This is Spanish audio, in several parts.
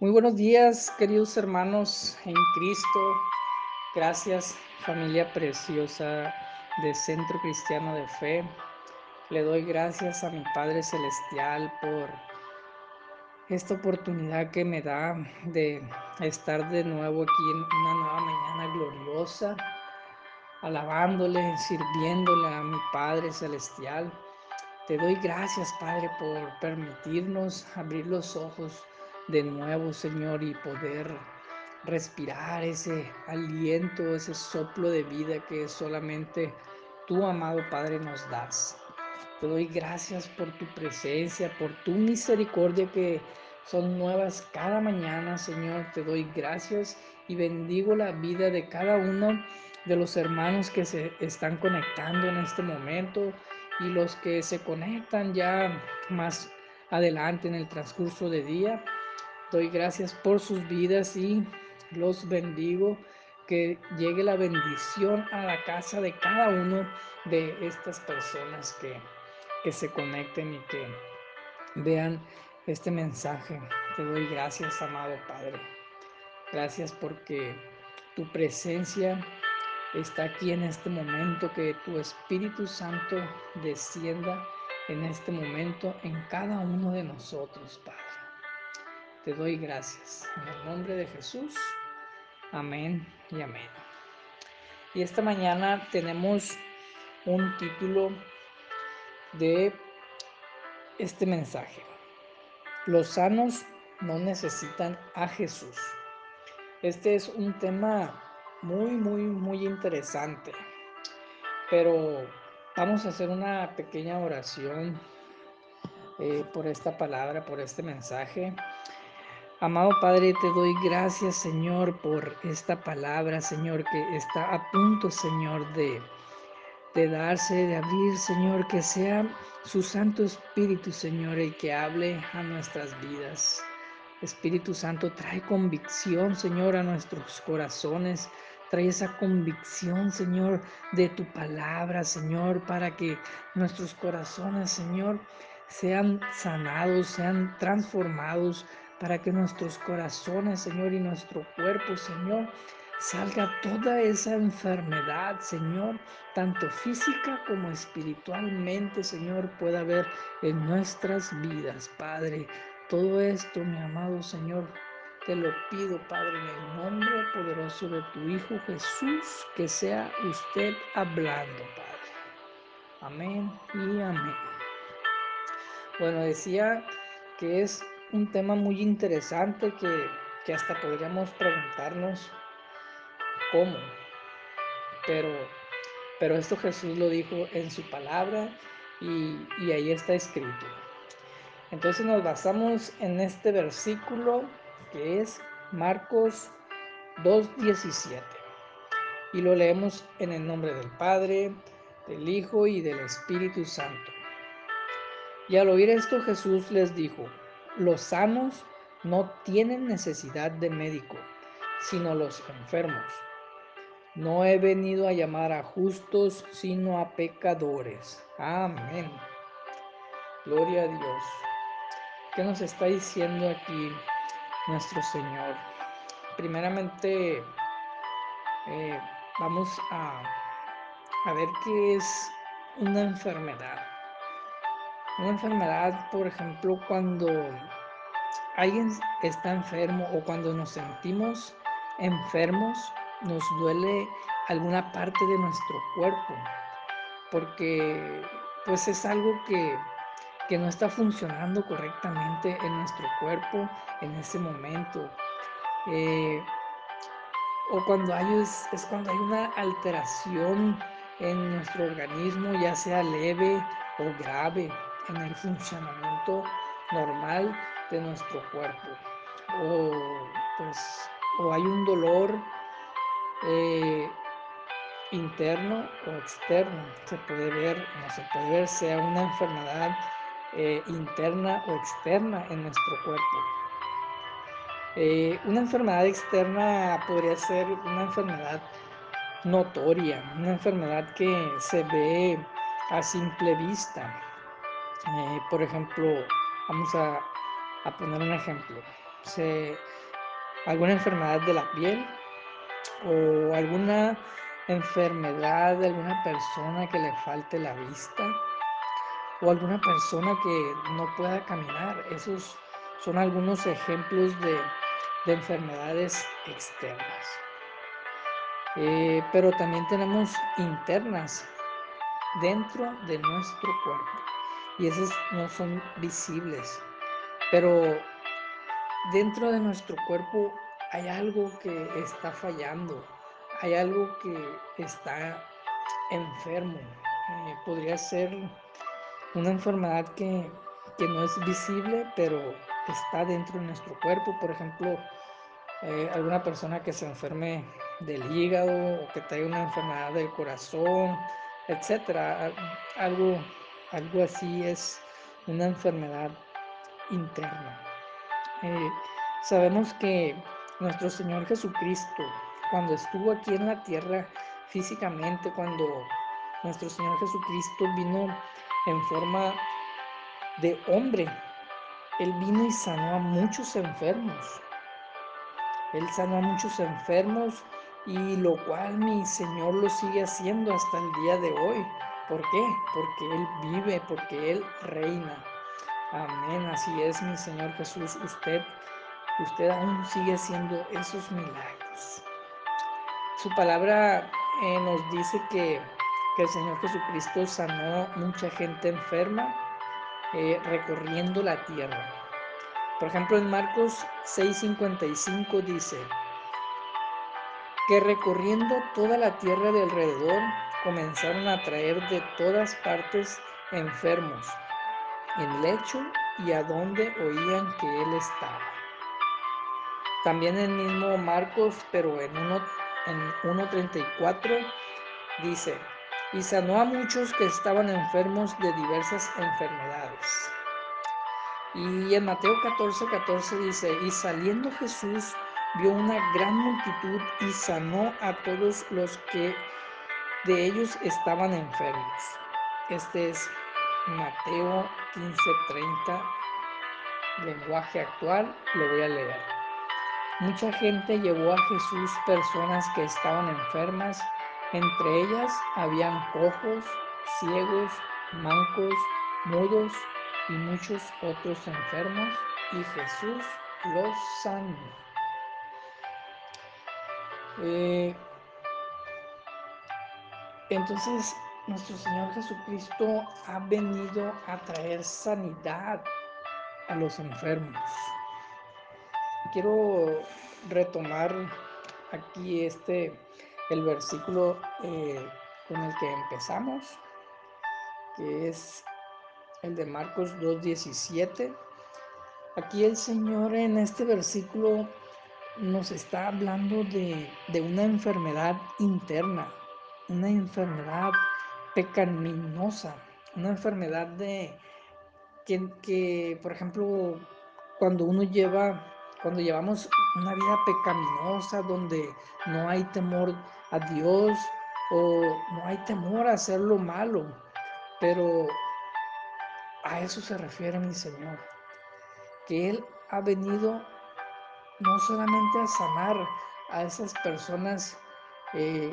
Muy buenos días, queridos hermanos en Cristo. Gracias, familia preciosa de Centro Cristiano de Fe. Le doy gracias a mi Padre Celestial por esta oportunidad que me da de estar de nuevo aquí en una nueva mañana gloriosa, alabándole, sirviéndole a mi Padre Celestial. Te doy gracias, Padre, por permitirnos abrir los ojos de nuevo, Señor, y poder respirar ese aliento, ese soplo de vida que solamente tú, amado Padre, nos das. Te doy gracias por tu presencia, por tu misericordia que son nuevas cada mañana, Señor. Te doy gracias y bendigo la vida de cada uno de los hermanos que se están conectando en este momento y los que se conectan ya más adelante en el transcurso de día. Doy gracias por sus vidas y los bendigo. Que llegue la bendición a la casa de cada uno de estas personas que, que se conecten y que vean este mensaje. Te doy gracias, amado Padre. Gracias porque tu presencia está aquí en este momento, que tu Espíritu Santo descienda en este momento en cada uno de nosotros, Padre. Te doy gracias. En el nombre de Jesús. Amén y amén. Y esta mañana tenemos un título de este mensaje. Los sanos no necesitan a Jesús. Este es un tema muy, muy, muy interesante. Pero vamos a hacer una pequeña oración eh, por esta palabra, por este mensaje. Amado Padre, te doy gracias, Señor, por esta palabra, Señor, que está a punto, Señor, de, darse, de abrir, Señor, que sea su Santo Espíritu, Señor, el que hable a nuestras vidas. Espíritu Santo, trae convicción, Señor, a nuestros corazones. Trae esa convicción, Señor, de tu palabra, Señor, para que nuestros corazones, Señor, sean sanados, sean transformados, para que nuestros corazones, Señor, y nuestro cuerpo, Señor, salga toda esa enfermedad, Señor, tanto física como espiritualmente, Señor, pueda haber en nuestras vidas, Padre. Todo esto, mi amado Señor, te lo pido, Padre, en el nombre poderoso de tu Hijo Jesús, que sea usted hablando, Padre. Amén y amén. Bueno, decía que es un tema muy interesante que, que hasta podríamos preguntarnos cómo. Pero, pero esto Jesús lo dijo en su palabra y, y ahí está escrito. Entonces nos basamos en este versículo que es Marcos 2.17. Y lo leemos en el nombre del Padre, del Hijo y del Espíritu Santo. Y al oír esto Jesús les dijo, los sanos no tienen necesidad de médico, sino los enfermos. No he venido a llamar a justos, sino a pecadores. Amén. Gloria a Dios. ¿Qué nos está diciendo aquí nuestro Señor? Primeramente, eh, vamos a, a ver qué es una enfermedad. Una enfermedad, por ejemplo, cuando alguien está enfermo o cuando nos sentimos enfermos, nos duele alguna parte de nuestro cuerpo, porque pues es algo que que no está funcionando correctamente en nuestro cuerpo en ese momento. Eh, o cuando hay, es, cuando hay una alteración en nuestro organismo, ya sea leve o grave, en el funcionamiento normal de nuestro cuerpo. O, pues, o hay un dolor eh, interno o externo, se puede ver, no se puede ver, sea una enfermedad eh, interna o externa en nuestro cuerpo. Eh, una enfermedad externa podría ser una enfermedad notoria, una enfermedad que se ve a simple vista. Eh, por ejemplo, vamos a, a, poner un ejemplo. Alguna enfermedad de la piel o alguna enfermedad de alguna persona que le falte la vista o alguna persona que no pueda caminar. Esos son algunos ejemplos de, de enfermedades externas. Eh, pero también tenemos internas dentro de nuestro cuerpo y esas no son visibles. Pero dentro de nuestro cuerpo hay algo que está fallando, hay algo que está enfermo. Eh, podría ser una enfermedad que, que, no es visible, pero está dentro de nuestro cuerpo. Por ejemplo, eh, alguna persona que se enferme del hígado o que tenga una enfermedad del corazón, etcétera. Algo, algo así es una enfermedad interna. Eh, sabemos que nuestro Señor Jesucristo, cuando estuvo aquí en la tierra físicamente, cuando nuestro Señor Jesucristo vino en forma de hombre, Él vino y sanó a muchos enfermos. Él sanó a muchos enfermos y lo cual mi Señor lo sigue haciendo hasta el día de hoy. ¿Por qué? Porque Él vive, porque Él reina. Amén, así es mi Señor Jesús. Usted, usted aún sigue haciendo esos milagros. Su palabra eh, nos dice que, que, el Señor Jesucristo sanó mucha gente enferma eh, recorriendo la tierra. Por ejemplo, en Marcos 6:55 dice que recorriendo toda la tierra de alrededor comenzaron a traer de todas partes enfermos en lecho y a donde oían que él estaba. También el mismo Marcos, pero en 1.34 dice, y sanó a muchos que estaban enfermos de diversas enfermedades y en Mateo 14, 14 dice, y saliendo Jesús vio una gran multitud y sanó a todos los que de ellos estaban enfermos. Este es Mateo 15, 30, lenguaje actual, lo voy a leer. Mucha gente llevó a Jesús personas que estaban enfermas, entre ellas habían cojos, ciegos, mancos, mudos, y muchos otros enfermos y Jesús los sanó. Eh, entonces nuestro Señor Jesucristo ha venido a traer sanidad a los enfermos. Quiero retomar aquí este el versículo eh, con el que empezamos, que es el de Marcos 2.17. Aquí el Señor en este versículo nos está hablando de, de una enfermedad interna, una enfermedad pecaminosa, una enfermedad de que, que, por ejemplo, cuando uno lleva, cuando llevamos una vida pecaminosa, donde no hay temor a Dios o no hay temor a hacer lo malo, pero a eso se refiere mi Señor, que Él ha venido no solamente a sanar a esas personas eh,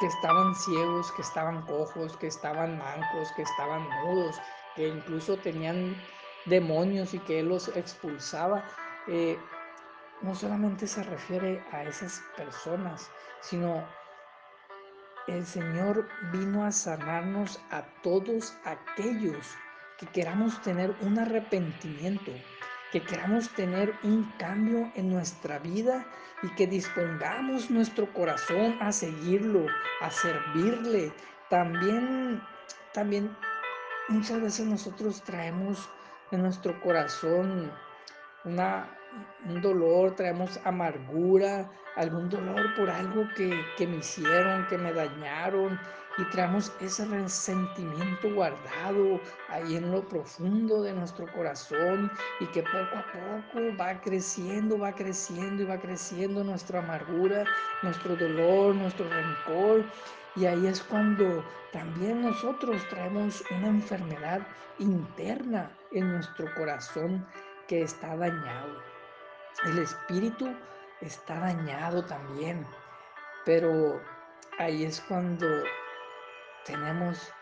que estaban ciegos, que estaban cojos, que estaban mancos, que estaban mudos, que incluso tenían demonios y que Él los expulsaba. Eh, no solamente se refiere a esas personas, sino el Señor vino a sanarnos a todos aquellos que queramos tener un arrepentimiento, que queramos tener un cambio en nuestra vida y que dispongamos nuestro corazón a seguirlo, a servirle. También, también muchas veces nosotros traemos en nuestro corazón una, un dolor, traemos amargura, algún dolor por algo que, que me hicieron, que me dañaron, y traemos ese resentimiento guardado ahí en lo profundo de nuestro corazón y que poco a poco va creciendo, va creciendo y va creciendo nuestra amargura, nuestro dolor, nuestro rencor. Y ahí es cuando también nosotros traemos una enfermedad interna en nuestro corazón que está dañado. El espíritu está dañado también. Pero ahí es cuando tenemos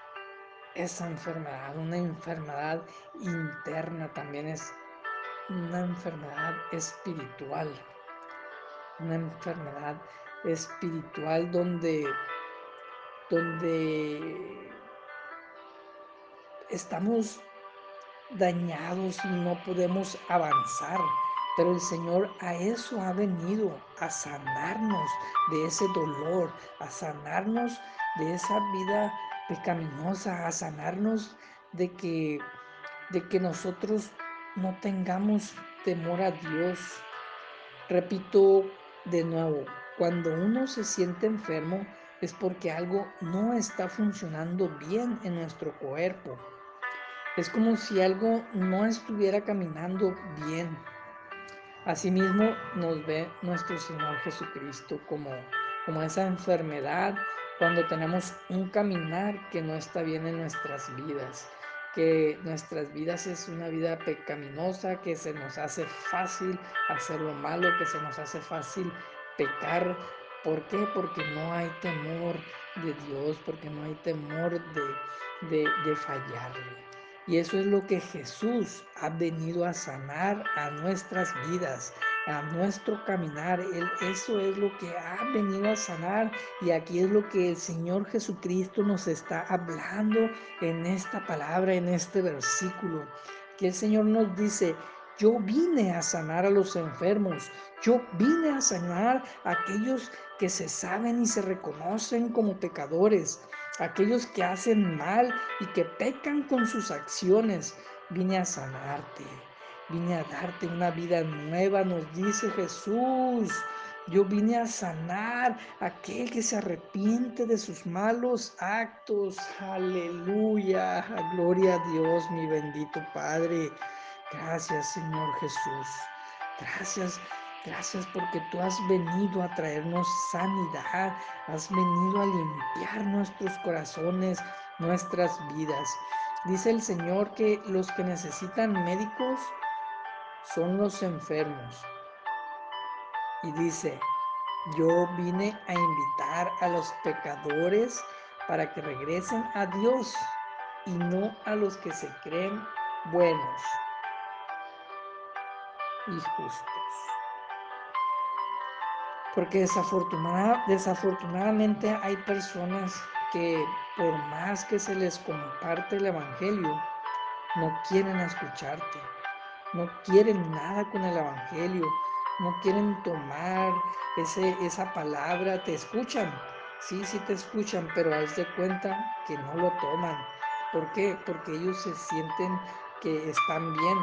esa enfermedad, una enfermedad interna también es una enfermedad espiritual, una enfermedad espiritual donde, donde estamos dañados y no podemos avanzar. Pero el Señor a eso ha venido, a sanarnos de ese dolor, a sanarnos de esa vida pecaminosa, a sanarnos de que, de que nosotros no tengamos temor a Dios. Repito de nuevo, cuando uno se siente enfermo es porque algo no está funcionando bien en nuestro cuerpo. Es como si algo no estuviera caminando bien. Asimismo nos ve nuestro Señor Jesucristo como, como esa enfermedad cuando tenemos un caminar que no está bien en nuestras vidas, que nuestras vidas es una vida pecaminosa, que se nos hace fácil hacer lo malo, que se nos hace fácil pecar. ¿Por qué? Porque no hay temor de Dios, porque no hay temor de, de, de fallarle. Y eso es lo que Jesús ha venido a sanar a nuestras vidas, a nuestro caminar. Él, eso es lo que ha venido a sanar. Y aquí es lo que el Señor Jesucristo nos está hablando en esta palabra, en este versículo. Que el Señor nos dice, yo vine a sanar a los enfermos. Yo vine a sanar a aquellos que se saben y se reconocen como pecadores aquellos que hacen mal y que pecan con sus acciones. Vine a sanarte, vine a darte una vida nueva, nos dice Jesús. Yo vine a sanar a aquel que se arrepiente de sus malos actos. Aleluya. Gloria a Dios, mi bendito Padre. Gracias, Señor Jesús. Gracias Gracias porque tú has venido a traernos sanidad, has venido a limpiar nuestros corazones, nuestras vidas. Dice el Señor que los que necesitan médicos son los enfermos. Y dice, yo vine a invitar a los pecadores para que regresen a Dios y no a los que se creen buenos y justos. Porque desafortunada, desafortunadamente hay personas que por más que se les comparte el Evangelio, no quieren escucharte, no quieren nada con el Evangelio, no quieren tomar ese, esa palabra, te escuchan, sí, sí te escuchan, pero haz de cuenta que no lo toman. ¿Por qué? Porque ellos se sienten que están bien,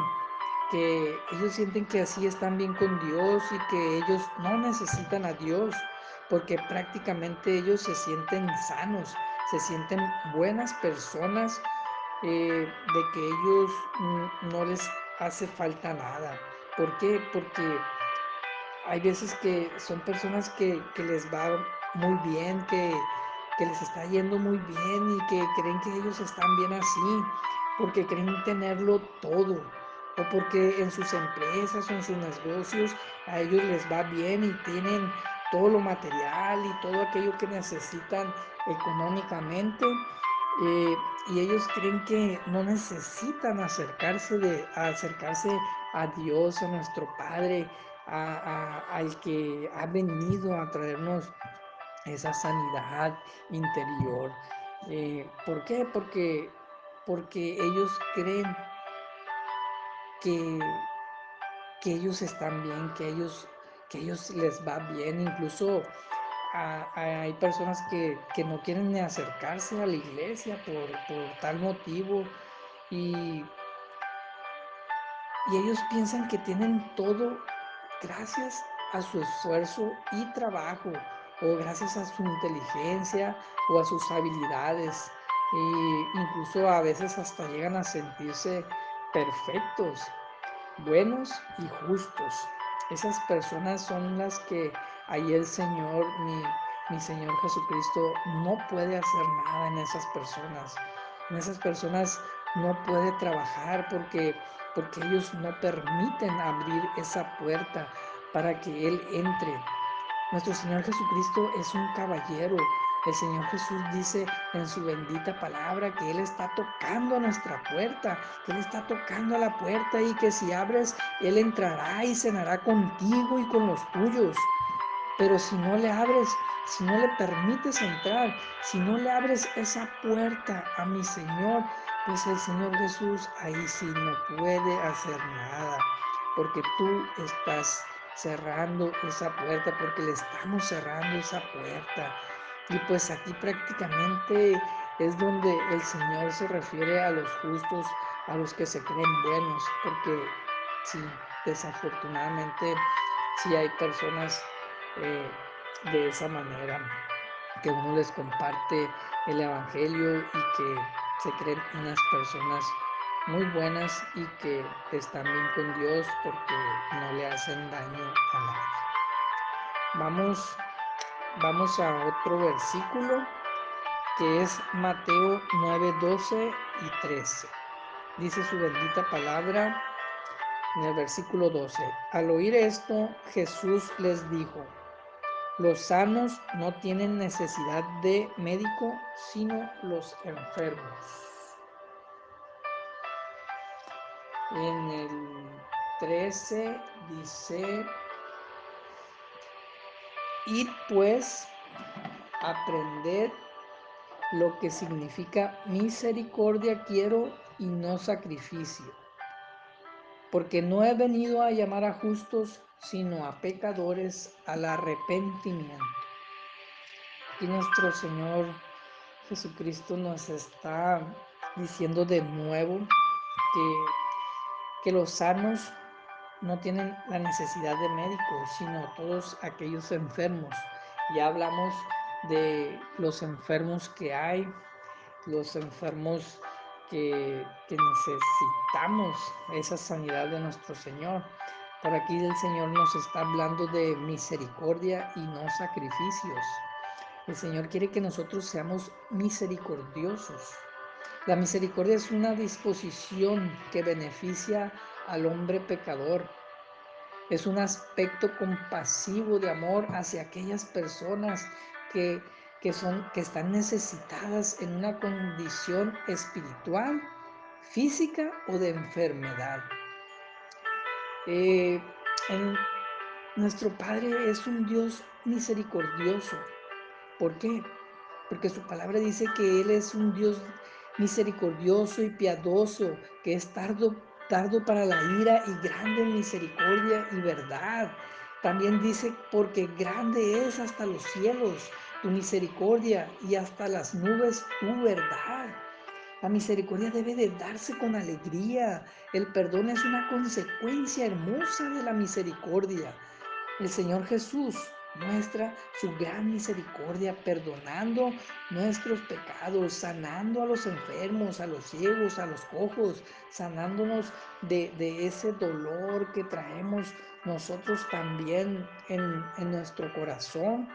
que ellos sienten que así están bien con Dios y que ellos no necesitan a Dios, porque prácticamente ellos se sienten sanos, se sienten buenas personas, eh, de que ellos no les hace falta nada. ¿Por qué? Porque hay veces que son personas que, que les va muy bien, que, que les está yendo muy bien y que creen que ellos están bien así, porque creen tenerlo todo o porque en sus empresas o en sus negocios a ellos les va bien y tienen todo lo material y todo aquello que necesitan económicamente eh, y ellos creen que no necesitan acercarse de acercarse a Dios a nuestro Padre a, al que ha venido a traernos esa sanidad interior eh, ¿por qué? porque porque ellos creen que, que ellos están bien, que ellos, que ellos les va bien, incluso hay personas que, que, no quieren ni acercarse a la iglesia por, por tal motivo y, y ellos piensan que tienen todo gracias a su esfuerzo y trabajo o gracias a su inteligencia o a sus habilidades e incluso a veces hasta llegan a sentirse perfectos, buenos y justos. Esas personas son las que ahí el Señor, mi, Señor Jesucristo, no puede hacer nada en esas personas. En esas personas no puede trabajar porque, porque ellos no permiten abrir esa puerta para que Él entre. Nuestro Señor Jesucristo es un caballero. El Señor Jesús dice en su bendita palabra que Él está tocando nuestra puerta, que Él está tocando la puerta y que si abres, Él entrará y cenará contigo y con los tuyos. Pero si no le abres, si no le permites entrar, si no le abres esa puerta a mi Señor, pues el Señor Jesús ahí sí no puede hacer nada, porque tú estás cerrando esa puerta, porque le estamos cerrando esa puerta. Y pues aquí prácticamente es donde el Señor se refiere a los justos, a los que se creen buenos, porque sí, desafortunadamente sí hay personas eh, de esa manera, que uno les comparte el Evangelio y que se creen unas personas muy buenas y que están bien con Dios porque no le hacen daño a nadie. Vamos, vamos a otro versículo que es Mateo 9, 12 y 13. Dice su bendita palabra en el versículo 12. Al oír esto, Jesús les dijo, los sanos no tienen necesidad de médico, sino los enfermos. En el 13 dice, id pues, aprended lo que significa misericordia quiero y no sacrificio, porque no he venido a llamar a justos, sino a pecadores al arrepentimiento. Y nuestro Señor Jesucristo nos está diciendo de nuevo que, que los sanos no tienen la necesidad de médicos, sino todos aquellos enfermos. Ya hablamos de los enfermos que hay, los enfermos que, que necesitamos esa sanidad de nuestro Señor. Por aquí el Señor nos está hablando de misericordia y no sacrificios. El Señor quiere que nosotros seamos misericordiosos. La misericordia es una disposición que beneficia al hombre pecador. Es un aspecto compasivo de amor hacia aquellas personas que, que, son, que están necesitadas en una condición espiritual, física o de enfermedad. Eh, nuestro Padre es un Dios misericordioso. ¿Por qué? Porque su palabra dice que Él es un Dios misericordioso y piadoso, que es tardo, tardo para la ira y grande en misericordia y verdad. También dice, porque grande es hasta los cielos tu misericordia y hasta las nubes tu verdad. La misericordia debe de darse con alegría. El perdón es una consecuencia hermosa de la misericordia. El Señor Jesús muestra su gran misericordia perdonando nuestros pecados, sanando a los enfermos, a los ciegos, a los cojos, sanándonos de, de ese dolor que traemos nosotros también en, en nuestro corazón.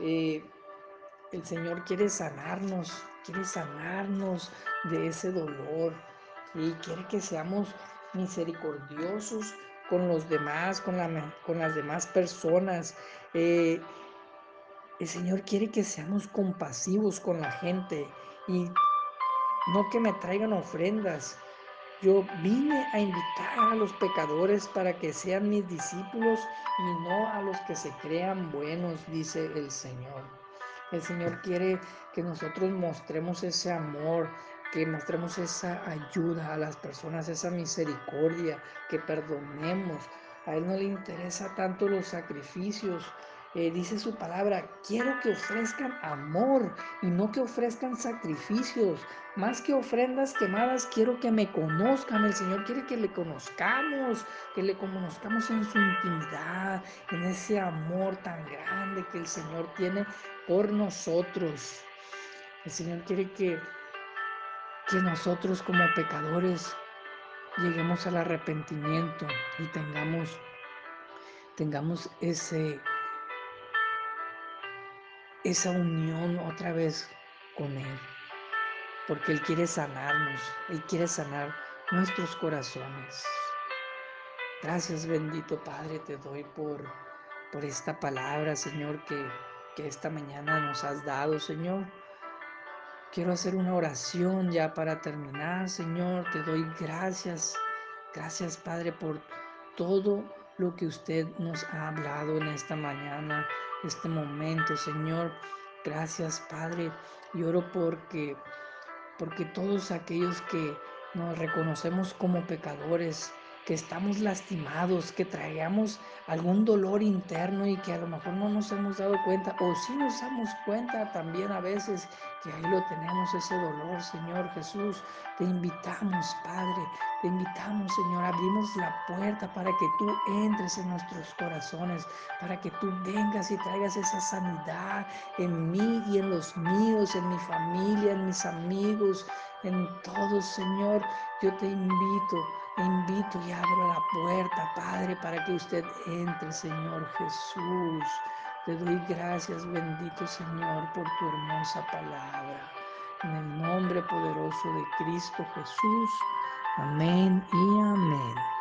Eh, el Señor quiere sanarnos, quiere sanarnos de ese dolor y quiere que seamos misericordiosos con los demás, con, la, con las demás personas. Eh, el Señor quiere que seamos compasivos con la gente y no que me traigan ofrendas. Yo vine a invitar a los pecadores para que sean mis discípulos y no a los que se crean buenos, dice el Señor. El Señor quiere que nosotros mostremos ese amor, que mostremos esa ayuda a las personas, esa misericordia, que perdonemos. A Él no le interesa tanto los sacrificios. Eh, dice su palabra, quiero que ofrezcan amor y no que ofrezcan sacrificios. Más que ofrendas quemadas, quiero que me conozcan. El Señor quiere que le conozcamos, que le conozcamos en su intimidad, en ese amor tan grande que el Señor tiene por nosotros. El Señor quiere que, que nosotros como pecadores lleguemos al arrepentimiento y tengamos, tengamos ese, esa unión otra vez con Él. Porque Él quiere sanarnos, Él quiere sanar nuestros corazones. Gracias, bendito Padre, te doy por, por esta palabra, Señor, que, que esta mañana nos has dado, Señor. Quiero hacer una oración ya para terminar, Señor. Te doy gracias. Gracias, Padre, por todo lo que usted nos ha hablado en esta mañana, este momento, Señor. Gracias, Padre. Y oro porque, porque todos aquellos que nos reconocemos como pecadores, que estamos lastimados, que traigamos algún dolor interno y que a lo mejor no nos hemos dado cuenta o sí nos damos cuenta también a veces que ahí lo tenemos ese dolor, Señor Jesús. Te invitamos, Padre, te invitamos, Señor, abrimos la puerta para que tú entres en nuestros corazones, para que tú vengas y traigas esa sanidad en mí y en los míos, en mi familia, en mis amigos, en todos, Señor. Yo te invito invito y abro la puerta, Padre, para que usted entre, Señor Jesús. Te doy gracias, bendito Señor, por tu hermosa palabra. En el nombre poderoso de Cristo Jesús. Amén y amén.